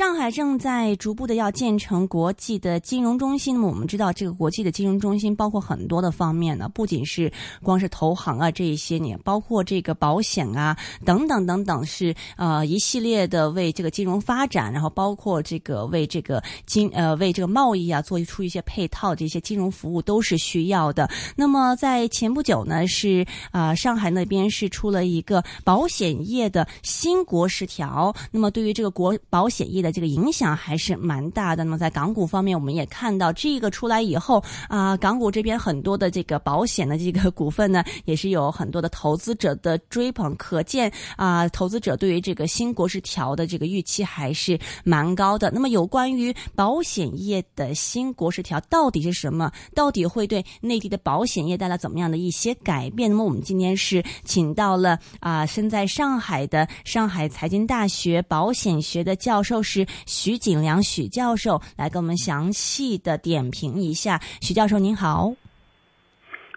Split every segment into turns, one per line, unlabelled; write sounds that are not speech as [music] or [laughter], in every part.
上海正在逐步的要建成国际的金融中心。那么我们知道，这个国际的金融中心包括很多的方面呢，不仅是光是投行啊这一些年，包括这个保险啊等等等等，是呃一系列的为这个金融发展，然后包括这个为这个金呃为这个贸易啊做出一些配套这些金融服务都是需要的。那么在前不久呢，是啊上海那边是出了一个保险业的新国十条。那么对于这个国保险业。的这个影响还是蛮大的。那么在港股方面，我们也看到这个出来以后啊，港股这边很多的这个保险的这个股份呢，也是有很多的投资者的追捧。可见啊，投资者对于这个新国十条的这个预期还是蛮高的。那么有关于保险业的新国十条到底是什么？到底会对内地的保险业带来怎么样的一些改变？那么我们今天是请到了啊，身在上海的上海财经大学保险学的教授。是徐景良许教授来给我们详细的点评一下。许教授您好，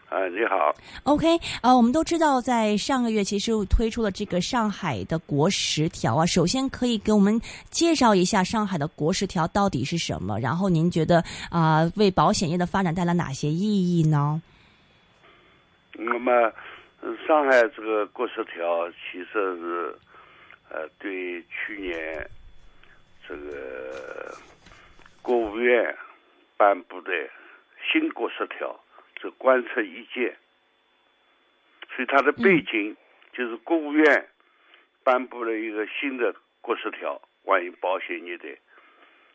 啊，你好。
OK，啊，我们都知道，在上个月其实推出了这个上海的国十条啊。首先可以给我们介绍一下上海的国十条到底是什么？然后您觉得啊，为保险业的发展带来哪些意义呢？
那么，上海这个国十条其实是呃，对去年。这个国务院颁布的新国十条，这观测意见，所以它的背景就是国务院颁布了一个新的国十条，关于保险业的。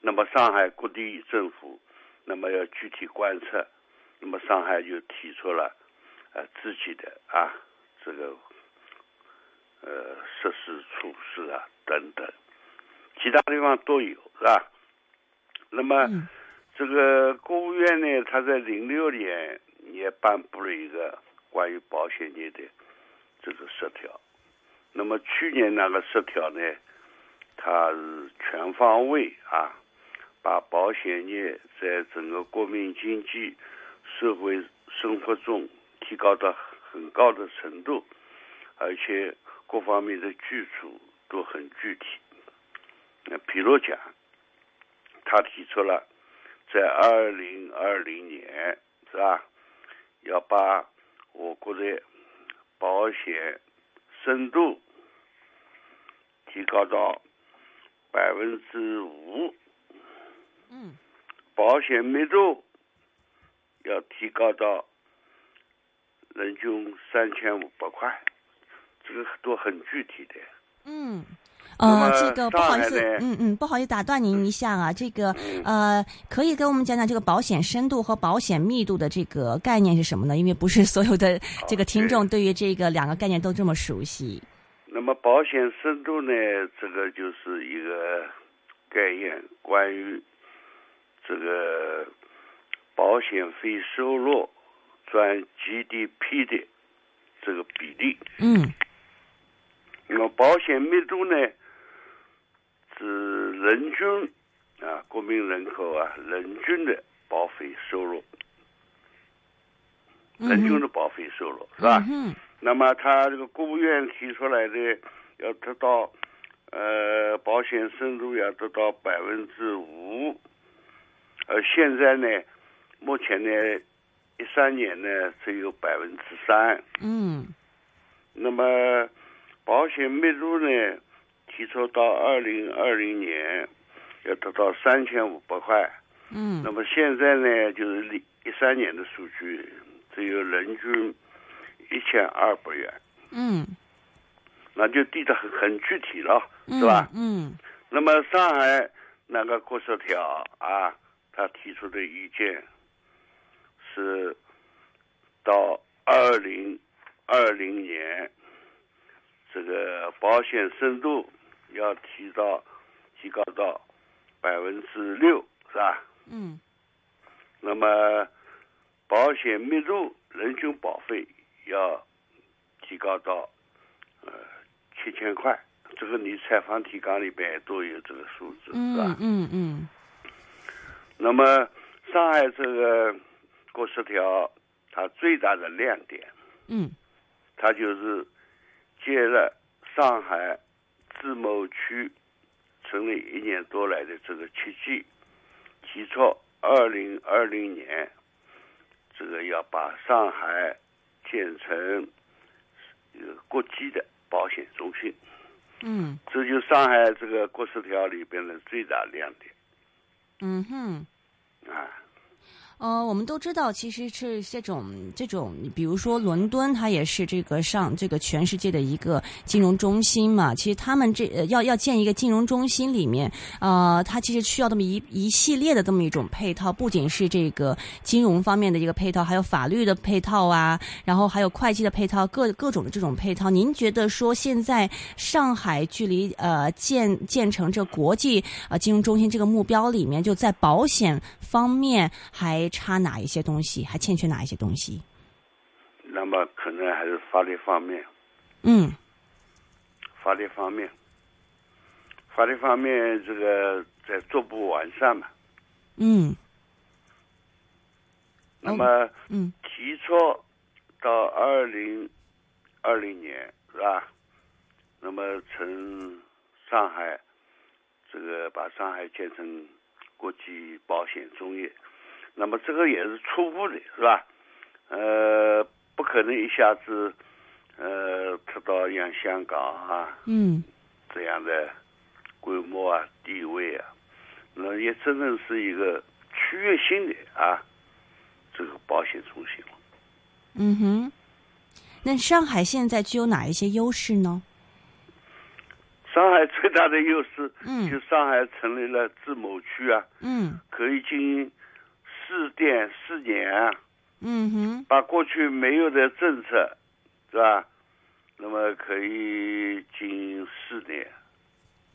那么上海各地政府，那么要具体观测，那么上海就提出了呃自己的啊这个呃设施措施啊等等。其他地方都有，是吧？那么，这个国务院呢，他在零六年也颁布了一个关于保险业的这个十条。那么去年那个十条呢，它是全方位啊，把保险业在整个国民经济社会生活中提高到很高的程度，而且各方面的基础都很具体。那比如讲，他提出了在二零二零年是吧，要把我国的保险深度提高到百分之五，
嗯，
保险密度要提高到人均三千五百块，这个都很具体的，
嗯。呃，这个不好意思，嗯嗯，不好意思打断您一下啊，这个呃，可以跟我们讲讲这个保险深度和保险密度的这个概念是什么呢？因为不是 [laughs] 所有的这个听众对于这个两个概念都这么熟悉。
那么保险深度呢，这个就是一个概念，关于这个保险费收入占 GDP 的这个比例。
嗯。
那么保险密度呢？是人均啊，国民人口啊，人均的保费收入，人均的保费收入是吧？
嗯。
那么他这个国务院提出来的要得到呃保险深度要得到百分之五，而现在呢，目前呢，一三年呢只有百分之三。
嗯。
那么保险密度呢？提出到二零二零年要得到三千五百块，
嗯，
那么现在呢，就是一三年的数据只有人均一千二百元，
嗯，
那就低得很很具体了，是吧？
嗯，
那么上海那个国十条啊，他提出的意见是到二零二零年这个保险深度。要提到提高到百分之六，是吧？
嗯。
那么保险密度人均保费要提高到呃七千块，这个你采访提纲里边都有这个数字，是吧？
嗯嗯。
那么上海这个过十条，它最大的亮点，
嗯
它就是接了上海自贸区成立一年多来的这个奇迹，提出二零二零年这个要把上海建成一个国际的保险中心，
嗯
这就上海这个国十条里边的最大亮点
嗯哼。
啊。
呃，我们都知道，其实是这种这种，比如说伦敦，它也是这个上这个全世界的一个金融中心嘛。其实他们这、呃要要建一个金融中心里面，呃，它其实需要这么一一系列的这么一种配套，不仅是这个金融方面的一个配套，还有法律的配套啊，然后还有会计的配套，各各种的这种配套。您觉得说现在上海距离呃建建成这国际呃金融中心这个目标里面，就在保险方面还差哪一些东西，还欠缺哪一些东西？
那么可能还是法律方面，
嗯
法律方面，法律方面这个在逐步完善嘛。
嗯
那么
嗯
提出到二零二零年是吧？那么从上海这个把上海建成国际保险中业，那么这个也是初步的是吧？呃，不可能一下子呃达到像香港啊
嗯
这样的规模啊地位啊，那也真正是一个区域性的啊这个保险中心了。
嗯哼。那上海现在具有哪一些优势呢？
上海最大的优势，
嗯
就上海成立了自贸区啊，
嗯
可以经营试点啊，
嗯哼
把过去没有的政策，是吧？那么可以经营试点。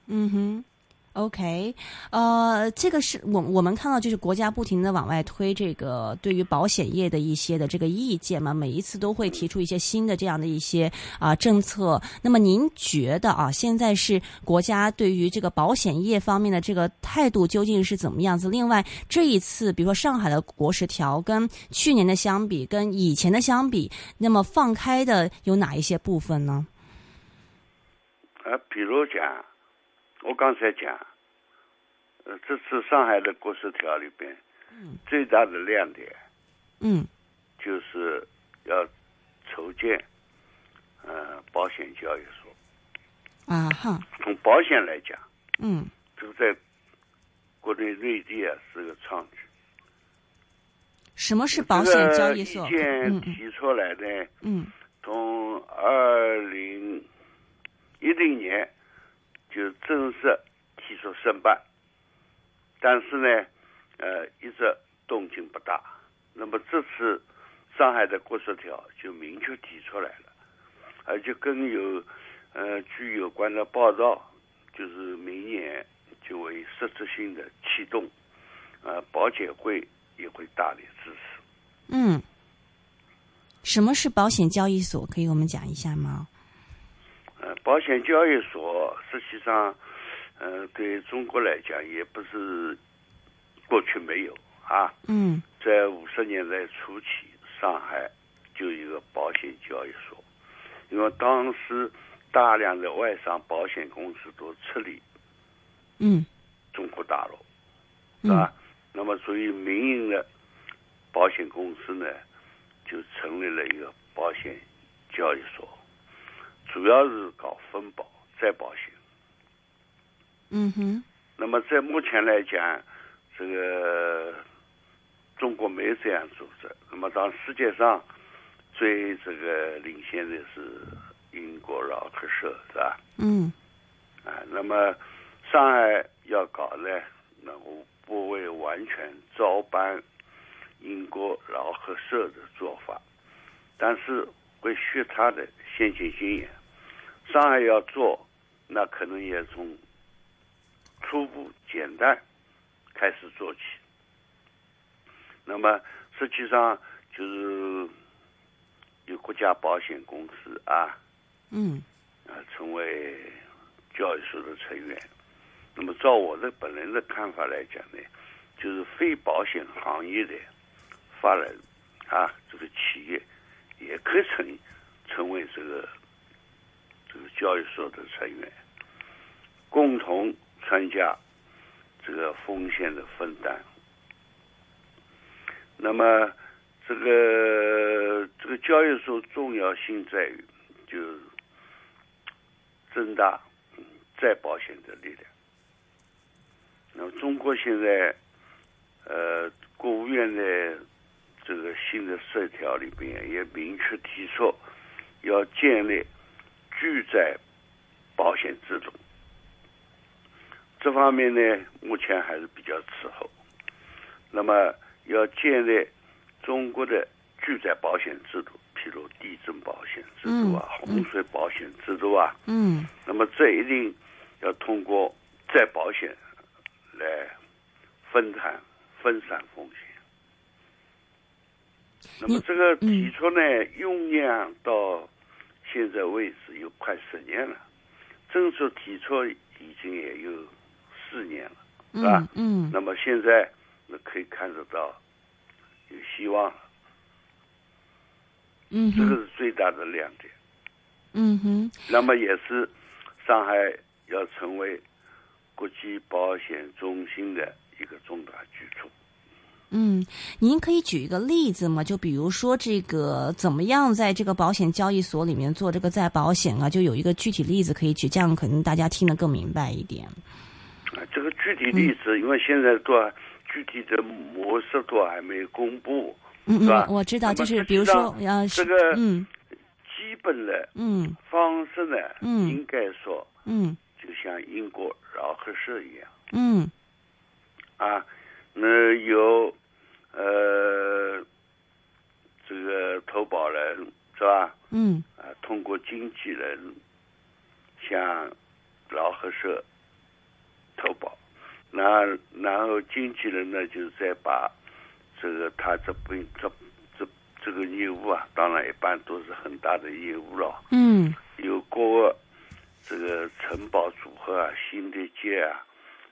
嗯哼。OK，呃，这个是我我们看到，就是国家不停的往外推这个对于保险业的一些的这个意见嘛，每一次都会提出一些新的这样的一些啊、政策。那么您觉得啊，现在是国家对于这个保险业方面的这个态度究竟是怎么样子？另外，这一次比如说上海的国十条跟去年的相比，跟以前的相比，那么放开的有哪一些部分呢？
啊，比如讲，我刚才讲，呃，这次上海的国十条里边，嗯最大的亮点
嗯
就是要筹建呃保险交易所。
啊哈
从保险来讲，
嗯
这个在国内内地啊是个创举。
什么是保险交易所？
这个意见
嗯嗯
提出来呢，
嗯
从二零一零年就正式提出申办，但是呢，呃，一直动静不大。那么这次上海的国十条就明确提出来了，而且更有呃据有关的报道，就是明年就会实质性的启动，呃，保监会也会大力支持。
嗯，什么是保险交易所？可以我们讲一下吗？
呃，保险交易所实际上，呃，对中国来讲也不是过去没有啊。
嗯。
在五十年代初期，上海就有一个保险交易所，因为当时大量的外商保险公司都撤离
嗯。
中国大陆，是吧？那么，所以民营的保险公司呢，就成立了一个保险交易所，主要是搞分保再保险。
嗯哼
那么在目前来讲，这个中国没有这样组织。那么当世界上最这个领先的是英国老克社，是吧？
嗯
啊，那么上海要搞呢，那我不会完全照搬英国老克社的做法，但是会学他的先进经验。上海要做，那可能也从初步简单开始做起。那么实际上就是有国家保险公司啊，
嗯
啊，成为交易所的成员。那么，照我的本人的看法来讲呢，就是非保险行业的法人啊，这个企业也可以成成为这个这个交易所的成员，共同参加这个风险的分担。那么，这个这个交易所重要性在于，就是增大再保险的力量。那么，中国现在，呃，国务院的这个新的十条里边也明确提出，要建立拒载保险制度。这方面呢，目前还是比较滞后。那么，要建立中国的拒载保险制度，譬如地震保险制度啊、洪水保险制度啊。
嗯。
那么，这一定要通过再保险。来分摊、分散风险。那么这个提出呢，酝酿到现在为止有快十年了，政策提出已经也有四年了，是吧？
嗯。
那么现在那可以看得到有希望了。
嗯。
这个是最大的亮点。
嗯哼。
那么也是上海要成为。国际保险中心的一个重大举措。
嗯，您可以举一个例子吗？就比如说这个怎么样在这个保险交易所里面做这个再保险啊？就有一个具体例子可以举，这样可能大家听得更明白一点。
啊，这个具体例子，因为现在都具体的模式都还没公布，
是
吧？
我知道，就是比如说，呃，
这个
嗯，
基本的
嗯
方式呢，
嗯，
应该说，
嗯，
就像英国饶河社一样，
嗯，
啊，那有。呃，这个投保人是吧？
嗯。
啊，通过经纪人向劳合社投保，那然后经纪人呢，就是再把这个他这边这这这个业务啊，当然一般都是很大的业务了。
嗯。
有个这个承保组合啊，新的界啊，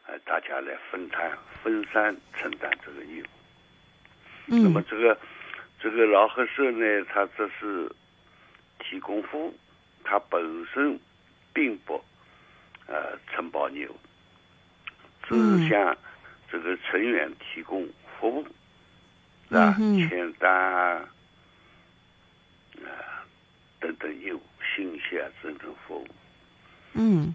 呃，大家来分摊、分散承担这个业务。那么这个这个劳合社呢，它只是提供服务，它本身并不呃承包业务，只是向这个成员提供服务，是吧？签单啊等等业务，信息啊等等服务。
嗯。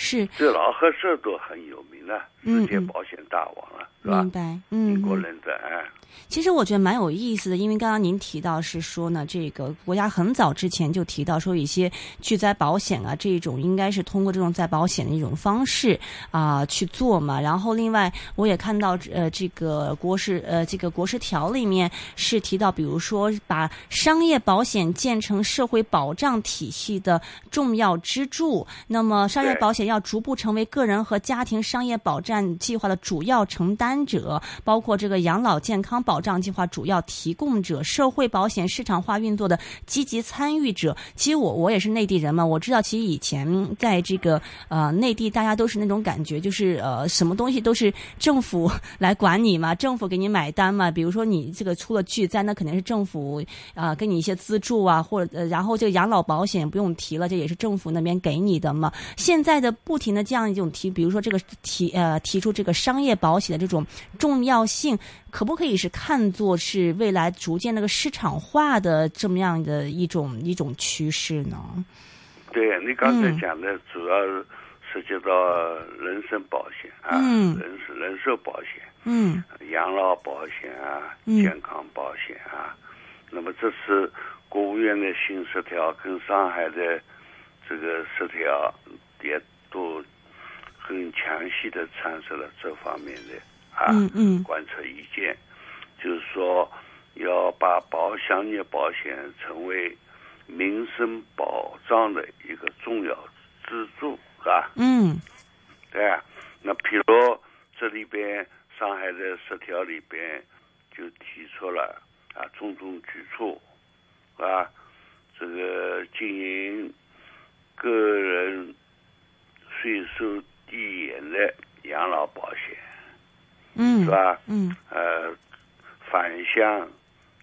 是，
这老和社都很有名了，世界保险大王了，是吧？
明白，嗯，
英国人的哎。
其实我觉得蛮有意思的，因为刚刚您提到是说呢，这个国家很早之前就提到说，一些巨灾保险啊，这种应该是通过这种再保险的一种方式啊去做嘛。然后另外我也看到呃，这个国事呃这个国事条里面是提到，比如说把商业保险建成社会保障体系的重要支柱，那么商业保险要逐步成为个人和家庭商业保障计划的主要承担者，包括这个养老健康。保障计划主要提供者、社会保险市场化运作的积极参与者。其实我我也是内地人嘛，我知道其实以前在这个呃内地，大家都是那种感觉，就是呃什么东西都是政府 [laughs] 来管你嘛，政府给你买单嘛。比如说你这个出了巨灾，那肯定是政府啊给你一些资助啊，或者呃然后这个养老保险不用提了，这也是政府那边给你的嘛。现在的不停的这样一种提，比如说这个提呃提出这个商业保险的这种重要性。可不可以是看作是未来逐渐那个市场化的这么样的一种一种趋势呢？
对你刚才讲的，主要涉及到人身保险啊，人人寿保险，
嗯，
养老保险啊，健康保险啊。那么这次国务院的新十条跟上海的这个十条也都很详细的阐述了这方面的。啊，
嗯嗯，
观测意见，就是说要把保险业保险成为民生保障的一个重要支柱，是吧？
嗯，
对啊。那比如这里边上海的十条里边就提出了啊种种举措，啊，这个经营个人税收递延的养老保险。
嗯，
是吧？
嗯
呃，返乡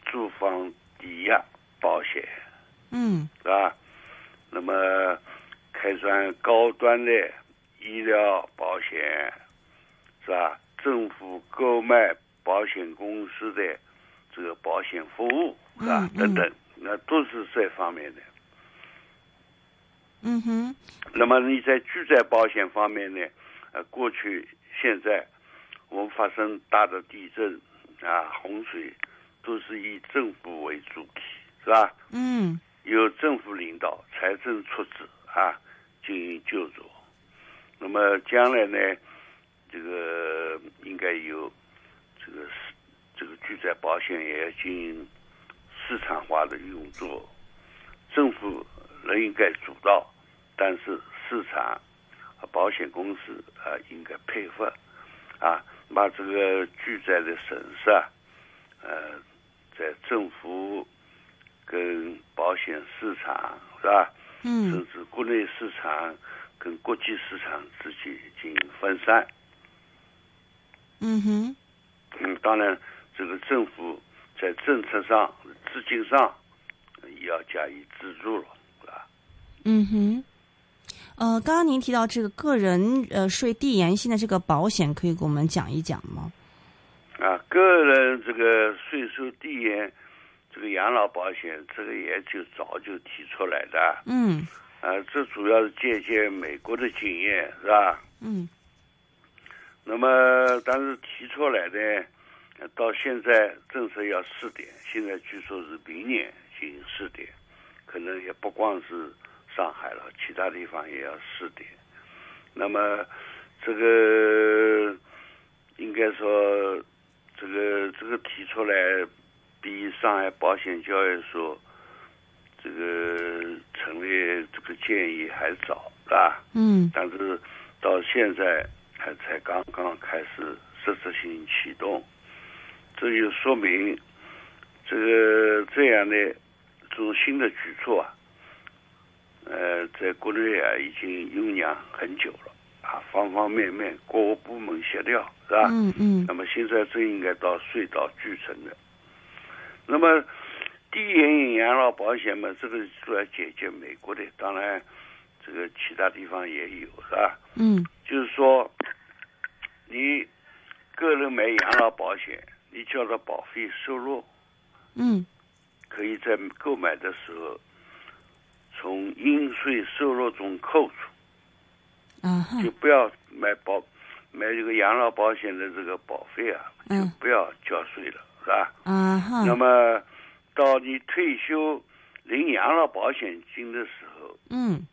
住房抵押保险，
嗯
是吧？那么开展高端的医疗保险，是吧？政府购买保险公司的这个保险服务，是吧？
嗯嗯
等等，那都是这方面的。
嗯哼，
那么你在住宅保险方面呢？呃，过去、现在我们发生大的地震啊、洪水，都是以政府为主体，是吧？
嗯
由政府领导、财政出资啊进行救助。那么将来呢，这个应该有这个市这个住宅保险也要进行市场化的运作，政府仍应该主导，但是市场和保险公司啊应该配合啊，把这个巨灾的损失啊，呃，在政府跟保险市场是吧？
嗯
甚至国内市场跟国际市场之间进行分散。
嗯哼，
嗯，当然，这个政府在政策上、资金上呃也要加以资助了，是吧？
嗯哼。呃，刚刚您提到这个个人呃税递延性的这个保险，可以给我们讲一讲吗？
啊，个人这个税收递延，这个养老保险，这个也就早就提出来的。
嗯
啊，这主要是借鉴美国的经验，是吧？
嗯
那么，但是提出来呢，呃到现在政策要试点，现在据说是明年进行试点，可能也不光是上海了，其他地方也要试点。那么，这个应该说，这个这个提出来，比上海保险交易所这个成立这个建议还早，是吧？
嗯
但是到现在还才刚刚开始实质性启动，这就说明这个这样的这种新的举措啊，呃，在国内啊已经酝酿很久了啊，方方面面各个部门协调是吧？
嗯嗯
那么现在正应该到水到渠成的。那么低延养老保险嘛，这个主要解决美国的，当然这个其他地方也有，是吧？
嗯
就是说，你个人买养老保险，你交的保费收入
嗯
可以在购买的时候从应税收入中扣除，
啊哈
就不要买保买这个养老保险的这个保费啊，就
嗯
不要交税了，是吧？
啊哈
那么到你退休领养老保险金的时候
嗯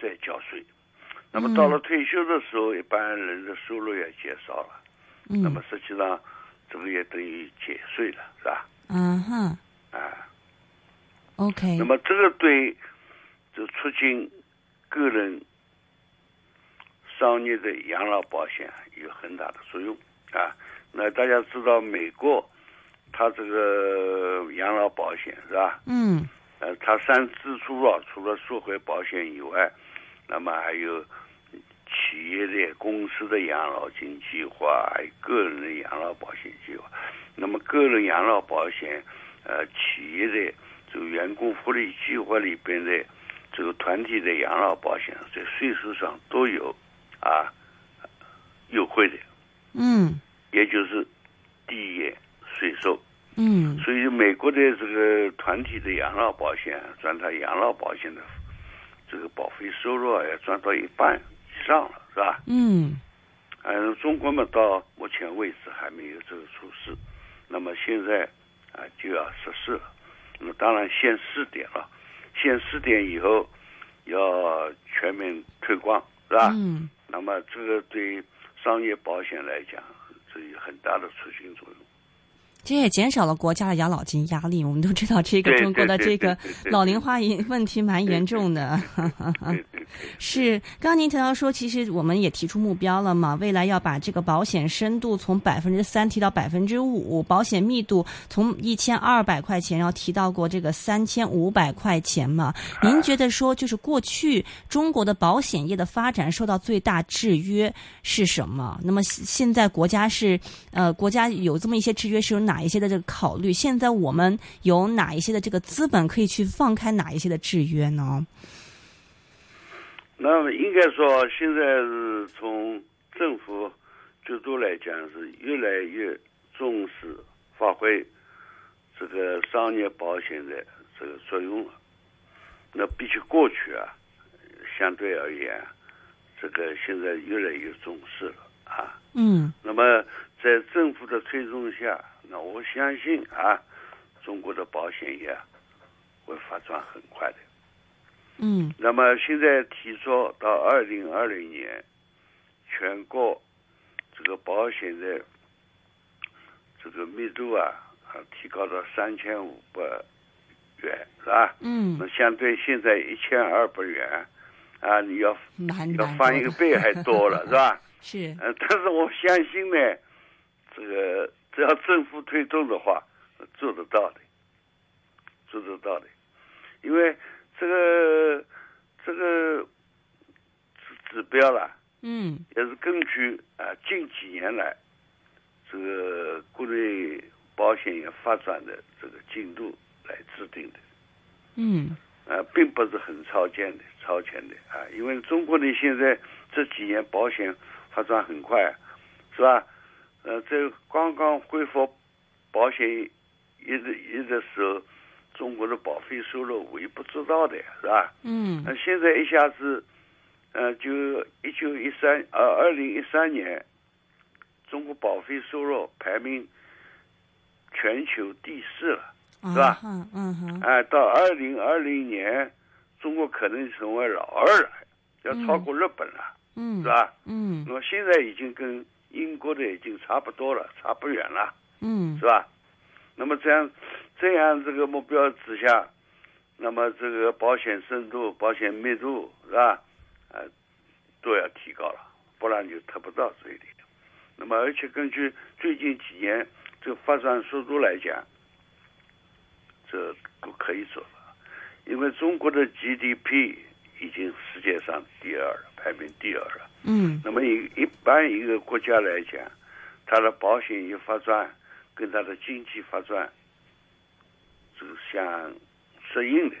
再交税。那么到了退休的时候，一般人的收入也减少了，那么
嗯
实际上这个也等于减税了，是吧？
啊哈
啊，
OK
那么这个对就促进个人商业的养老保险有很大的作用啊。那大家知道，美国它这个养老保险是吧？
嗯
呃，它三支柱啊，除了社会保险以外，那么还有企业的、公司的养老金计划，还有个人的养老保险计划。那么个人养老保险，呃，企业的这个员工福利计划里边的这个团体的养老保险，在税收上都有啊优惠的，
嗯
也就是递延税收。
嗯
所以美国的这个团体的养老保险占他养老保险的这个保费收入啊，要占到一半以上了，是吧？
嗯
嗯，中国嘛，到目前为止还没有这个措施，那么现在啊就要实施了。那么当然先试点了，先试点以后要全面推广，是吧？
嗯
那么这个对商业保险来讲，这有很大的促进作用。
其实也减少了国家的养老金压力。我们都知道，这个中国的这个老龄化问题蛮严重的。[laughs] 是，刚刚您提到说，其实我们也提出目标了嘛，未来要把这个保险深度从百分之三提到百分之五，保险密度从一千二百块钱要提到过这个三千五百块钱嘛。您觉得说，就是过去中国的保险业的发展受到最大制约是什么？那么现在国家是呃，国家有这么一些制约，是有哪一些的这个考虑？现在我们有哪一些的这个资本可以去放开哪一些的制约呢？
那么应该说，现在是从政府角度来讲，是越来越重视发挥这个商业保险的这个作用了。那比起过去啊，相对而言，这个现在越来越重视了啊。
嗯。
那么在政府的推动下，那我相信啊，中国的保险业会发展很快的。
嗯，
那么现在提出到二零二零年，全国这个保险的这个密度啊，啊提高到三千五百元，是吧？
嗯，
那相对现在一千二百元，啊，你要要翻一个倍还多了，是吧？[laughs]
是。
呃，但是我相信呢，这个只要政府推动的话，做得到的，做得到的，因为。这个这个指指标啦，
嗯，
也是根据啊近几年来这个国内保险业发展的这个进度来制定的，
嗯，
啊，并不是很超前的，超前的啊，因为中国的现在这几年保险发展很快，是吧？呃，在刚刚恢复保险一的一的时候。中国的保费收入我也不知道的，是吧？
嗯。
那现在一下子，呃，就一九一三呃二零一三年，中国保费收入排名全球第四了，是吧？
嗯嗯哼。
哎，到二零二零年，中国可能成为老二了，要超过日本了，
嗯，
是吧？
嗯。
那么现在已经跟英国的已经差不多了，差不远了，
嗯，
是吧？那么这样，这样这个目标之下，那么这个保险深度、保险密度是吧？啊，都要提高了，不然就达不到这一点。那么，而且根据最近几年这个发展速度来讲，这都可以做了，因为中国的 GDP 已经世界上第二了，排名第二了。
嗯。
那么一一般一个国家来讲，它的保险业发展。跟它的经济发展是相适应的，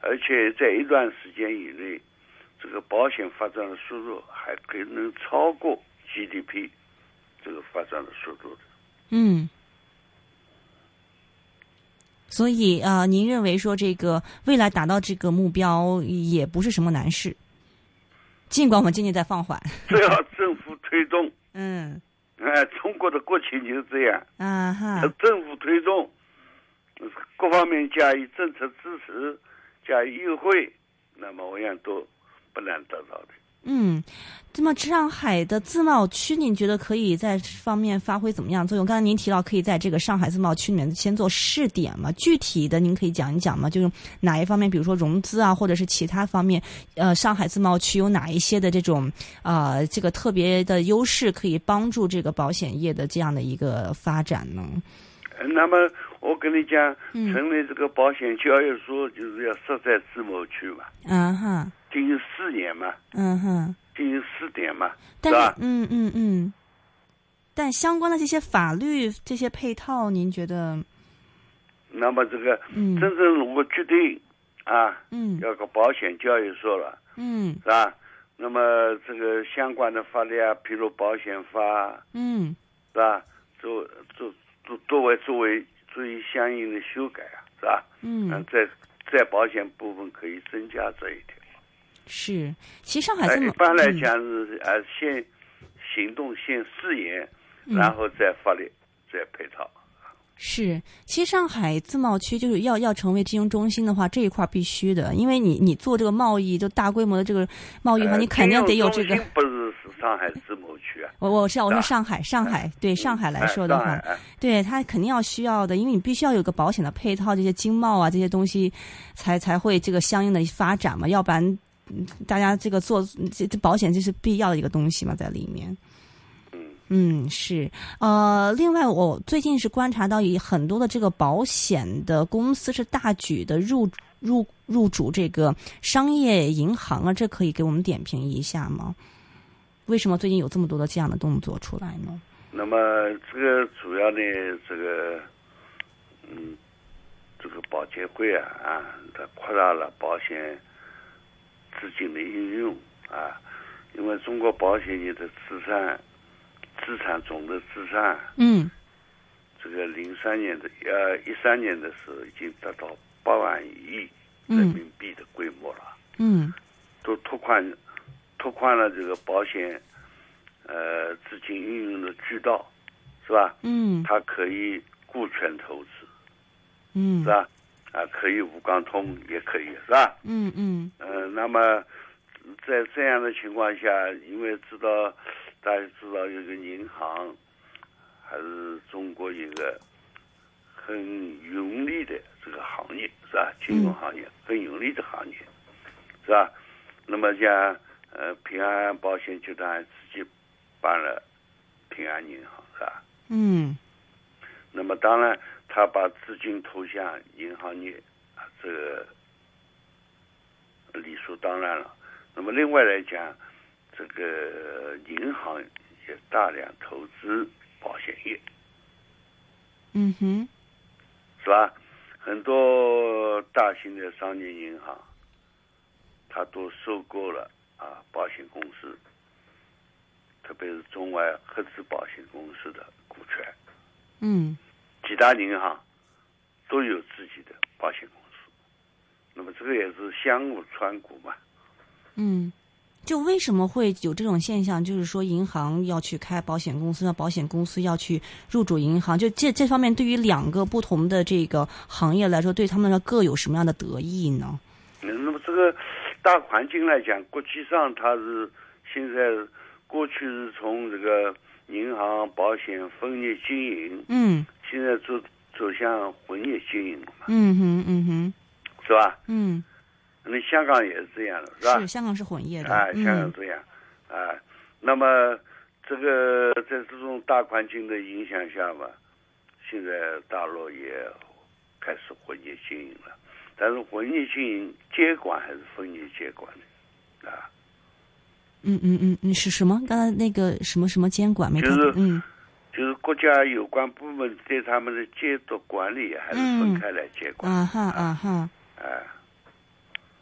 而且在一段时间以内，这个保险发展的速度还可能超过 GDP 这个发展的速度的。
嗯，所以啊，您认为说这个未来达到这个目标也不是什么难事，尽管我们经济在放缓，
只要政府推动，
嗯。
哎，中国的国情就是这样。
啊哈！
政府推动，各方面加以政策支持，加以优惠，那么我想都不难得到的。
嗯，那么上海的自贸区，您觉得可以在方面发挥怎么样作用？刚才您提到可以在这个上海自贸区里面先做试点嘛？具体的您可以讲一讲吗？就是哪一方面，比如说融资啊，或者是其他方面，呃，上海自贸区有哪一些的这种啊，这个特别的优势，可以帮助这个保险业的这样的一个发展呢？
那么我跟你讲，成立这个保险交易所就是要设在自贸区嘛。
嗯哼。
进行四年嘛，
嗯哼，
进行试点嘛，
是吧？嗯嗯嗯。但相关的这些法律、这些配套，您觉得？
那么这个，
嗯，
真正如果决定啊，
嗯，
要个保险交易所了，
嗯，
是吧？那么这个相关的法律啊，譬如保险法，
嗯，
是吧？作作作作为作为做一相应的修改啊，是吧？
嗯，
在在保险部分可以增加这一条。
是，其实上海这么
一般来讲是呃先行动先试验，然后再发力再配套。
是，其实上海自贸区就是要要成为金融中心的话，这一块必须的，因为你你做这个贸易，就大规模的这个贸易的话，
呃
你肯定得有这个
不是是上海自贸区啊。
我我是我说
是
上海，上海对上海来说的话，对它肯定要需要的，因为你必须要有个保险的配套，这些经贸啊这些东西才才会这个相应的发展嘛，要不然嗯大家这个做这这保险这是必要的一个东西嘛，在里面。嗯，是，呃，另外，我最近是观察到有很多的这个保险的公司是大举的入入入主这个商业银行啊，这可以给我们点评一下吗？为什么最近有这么多的这样的动作出来呢？
那么这个主要呢，这个嗯，这个保监会啊啊，它扩大了保险资金的应用啊，因为中国保险业的资产资产总的资产，
嗯
这个零三年的呃一三年的时候已经达到八万亿人民币的规模了。
嗯
都拓宽拓宽了这个保险呃资金运用的渠道，是吧？
嗯
它可以股权投资，
嗯
是吧？啊，可以沪港通也可以，是吧？
嗯嗯
呃，那么在这样的情况下，因为知道大家知道有个银行还是中国一个很盈利的这个行业，是吧？金融行业、很盈利的行业，是吧？那么像呃平安保险集团自己办了平安银行，是吧？
嗯
那么当然，他把资金投向银行业，这个理所当然了。那么另外来讲，这个银行也大量投资保险业，
嗯哼
是吧？很多大型的商业银行，它都收购了啊保险公司，特别是中外合资保险公司的股权。
嗯
几大银行都有自己的保险公司，那么这个也是相互穿股嘛。
嗯。就为什么会有这种现象？就是说，银行要去开保险公司，那保险公司要去入主银行，就这这方面，对于两个不同的这个行业来说，对他们的各有什么样的得益呢？
嗯那么这个大环境来讲，国际上它是现在过去是从这个银行、保险分业经营，
嗯
现在走走向混业经营了嘛，
嗯哼嗯哼
是吧？
嗯，
那香港也是这样的，是吧？
是香港是混业的，
啊，
香
港这样，啊，那么这个在这种大环境的影响下嘛，现在大陆也开始混业经营了，但是混业经营监管还是分业监管的，啊，
嗯嗯嗯嗯，是什么？刚才那个什么什么监管没看？
就是？
嗯。
就是国家有关部门对他们的监督管理还是分开来监管，
啊哈啊哈，
啊，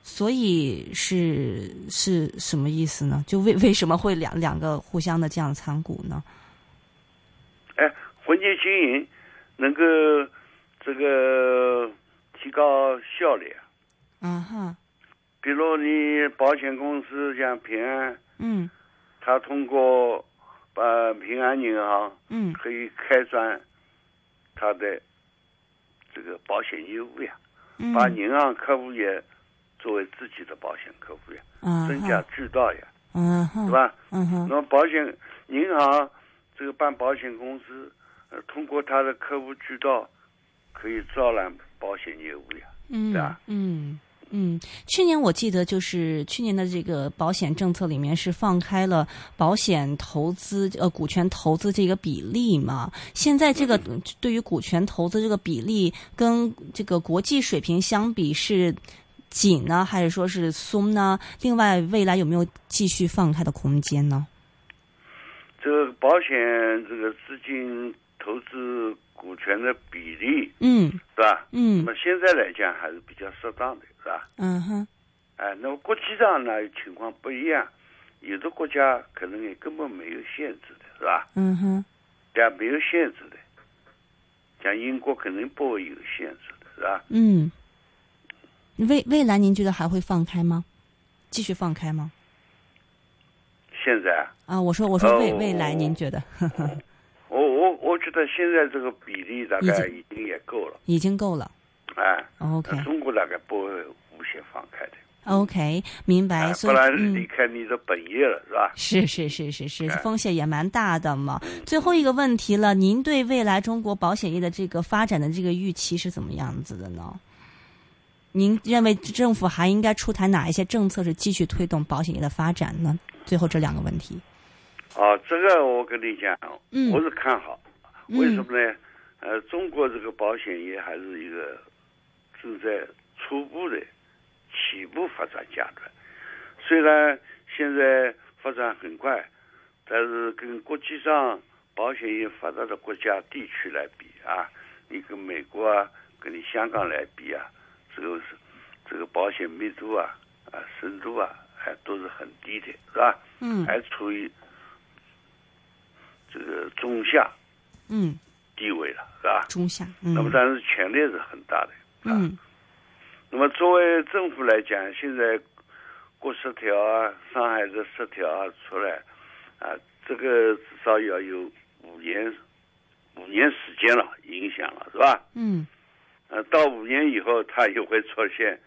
所以是是什么意思呢？就为为什么会两两个互相的这样参股呢？
哎，混业经营能够这个提高效率啊。
啊哈，
比如你保险公司像平安，
嗯
它通过呃平安银行
嗯
可以开展它的这个保险业务呀，
嗯，
把银行客户也作为自己的保险客户呀，
嗯
增加
哈，
渠道呀，
嗯哈，
是？吧？
嗯哼
那么保险银行这个办保险公司，呃，通过他的客户渠道可以招揽保险业务呀，
嗯
对吧
嗯嗯，去年我记得就是去年的这个保险政策里面是放开了保险投资呃股权投资这个比例嘛。现在这个
嗯
对于股权投资这个比例跟这个国际水平相比是紧呢，还是说是松呢？另外，未来有没有继续放开的空间呢？
这个保险这个资金投资股权的比例
嗯
是吧？嗯那
嗯
么现在来讲还是比较适当的，是吧？
嗯哼
哎，那么国际上呢情况不一样，有的国家可能也根本没有限制的，是吧？
嗯哼
对啊，没有限制的，像英国肯定不会有限制的，是吧？
嗯，未未来您觉得还会放开吗？继续放开吗？
现在啊，
啊，我说我说未
哦
未来您觉得？
我我我觉得现在这个比例大概
已
已经也够了，
已经够了。
哎
，OK
中国大概不会无限放开的
，OK，明白。
哎
所以
不然
嗯
离开你的本业了，是吧？
是是是是是，
哎
风险也蛮大的嘛。最后一个问题了，您对未来中国保险业的这个发展的这个预期是怎么样子的呢？您认为政府还应该出台哪一些政策是继续推动保险业的发展呢？最后这两个问题。
啊，这个我跟你讲，
嗯
我是看好，
嗯
为什么呢？呃，中国这个保险业还是一个正在初步的起步发展阶段，虽然现在发展很快，但是跟国际上保险业发达的国家地区来比啊，你跟美国啊，跟你香港来比啊，这个是这个保险密度啊啊深度啊，还都是很低的，是吧？
嗯
还处于这个中下
嗯，
地位了，是吧？
中下。嗯
那么但是潜力是很大的。
嗯
那么作为政府来讲，现在国十条啊，上海的十条啊出来，啊，这个至少要有五年五年时间了，影响了，是吧？
嗯
呃，到五年以后，它又会出现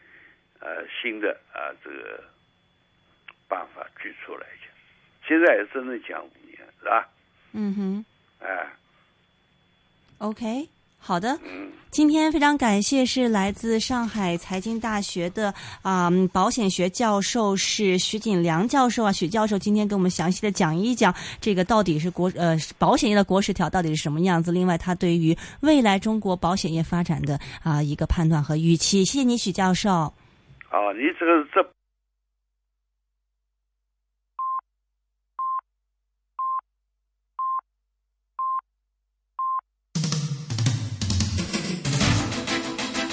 呃新的啊这个办法举出来讲。现在也只能讲五年，是吧？
嗯哼
哎
，，OK，好的。
嗯。
今天非常感谢是来自上海财经大学的啊、嗯保险学教授是徐锦良教授啊，许教授今天给我们详细的讲一讲这个到底是国呃保险业的国十条到底是什么样子，另外他对于未来中国保险业发展的啊、一个判断和预期。谢谢你，许教授。
啊，你这个这